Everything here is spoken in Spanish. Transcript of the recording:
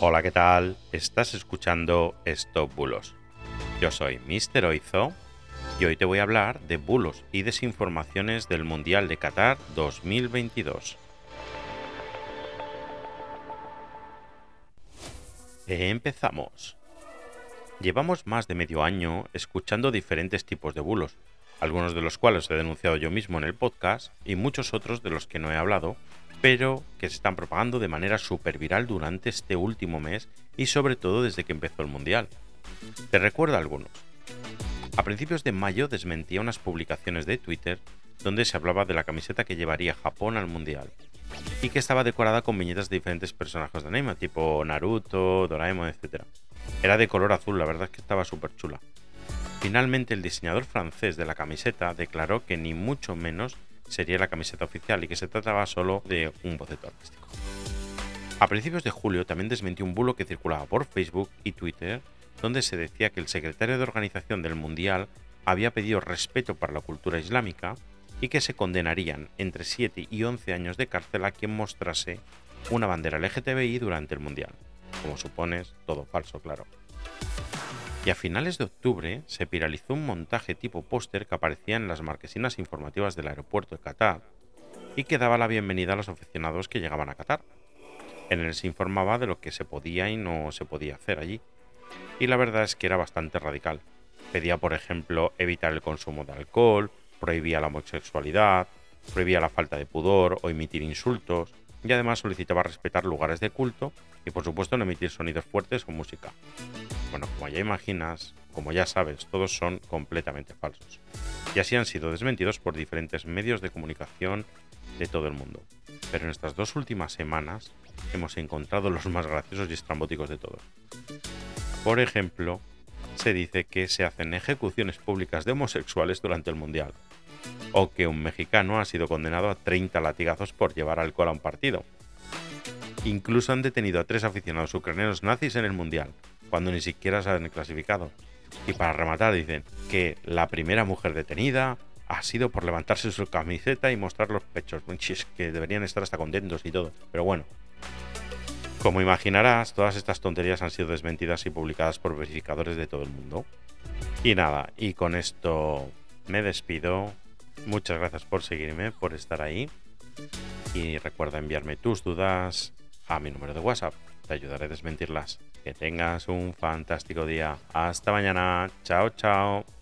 Hola, ¿qué tal? Estás escuchando Stop Bulos. Yo soy Mr. Oizo y hoy te voy a hablar de bulos y desinformaciones del Mundial de Qatar 2022. Empezamos. Llevamos más de medio año escuchando diferentes tipos de bulos, algunos de los cuales he denunciado yo mismo en el podcast y muchos otros de los que no he hablado, pero que se están propagando de manera súper viral durante este último mes y sobre todo desde que empezó el Mundial. Te recuerdo algunos. A principios de mayo desmentía unas publicaciones de Twitter donde se hablaba de la camiseta que llevaría Japón al Mundial y que estaba decorada con viñetas de diferentes personajes de anime, tipo Naruto, Doraemon, etc. Era de color azul, la verdad es que estaba súper chula. Finalmente el diseñador francés de la camiseta declaró que ni mucho menos sería la camiseta oficial y que se trataba solo de un boceto artístico. A principios de julio también desmentió un bulo que circulaba por Facebook y Twitter donde se decía que el secretario de organización del Mundial había pedido respeto para la cultura islámica y que se condenarían entre 7 y 11 años de cárcel a quien mostrase una bandera LGTBI durante el Mundial. Como supones, todo falso, claro. Y a finales de octubre se viralizó un montaje tipo póster que aparecía en las marquesinas informativas del aeropuerto de Qatar y que daba la bienvenida a los aficionados que llegaban a Qatar. En él se informaba de lo que se podía y no se podía hacer allí. Y la verdad es que era bastante radical. Pedía, por ejemplo, evitar el consumo de alcohol, prohibía la homosexualidad, prohibía la falta de pudor o emitir insultos, y además solicitaba respetar lugares de culto y por supuesto no emitir sonidos fuertes o música. Bueno, como ya imaginas, como ya sabes, todos son completamente falsos. Y así han sido desmentidos por diferentes medios de comunicación de todo el mundo. Pero en estas dos últimas semanas hemos encontrado los más graciosos y estrambóticos de todos. Por ejemplo, se dice que se hacen ejecuciones públicas de homosexuales durante el Mundial, o que un mexicano ha sido condenado a 30 latigazos por llevar alcohol a un partido. Incluso han detenido a tres aficionados ucranianos nazis en el Mundial, cuando ni siquiera se han clasificado. Y para rematar dicen que la primera mujer detenida ha sido por levantarse su camiseta y mostrar los pechos. que deberían estar hasta contentos y todo. Pero bueno. Como imaginarás, todas estas tonterías han sido desmentidas y publicadas por verificadores de todo el mundo. Y nada, y con esto me despido. Muchas gracias por seguirme, por estar ahí. Y recuerda enviarme tus dudas a mi número de WhatsApp. Te ayudaré a desmentirlas. Que tengas un fantástico día. Hasta mañana. Chao, chao.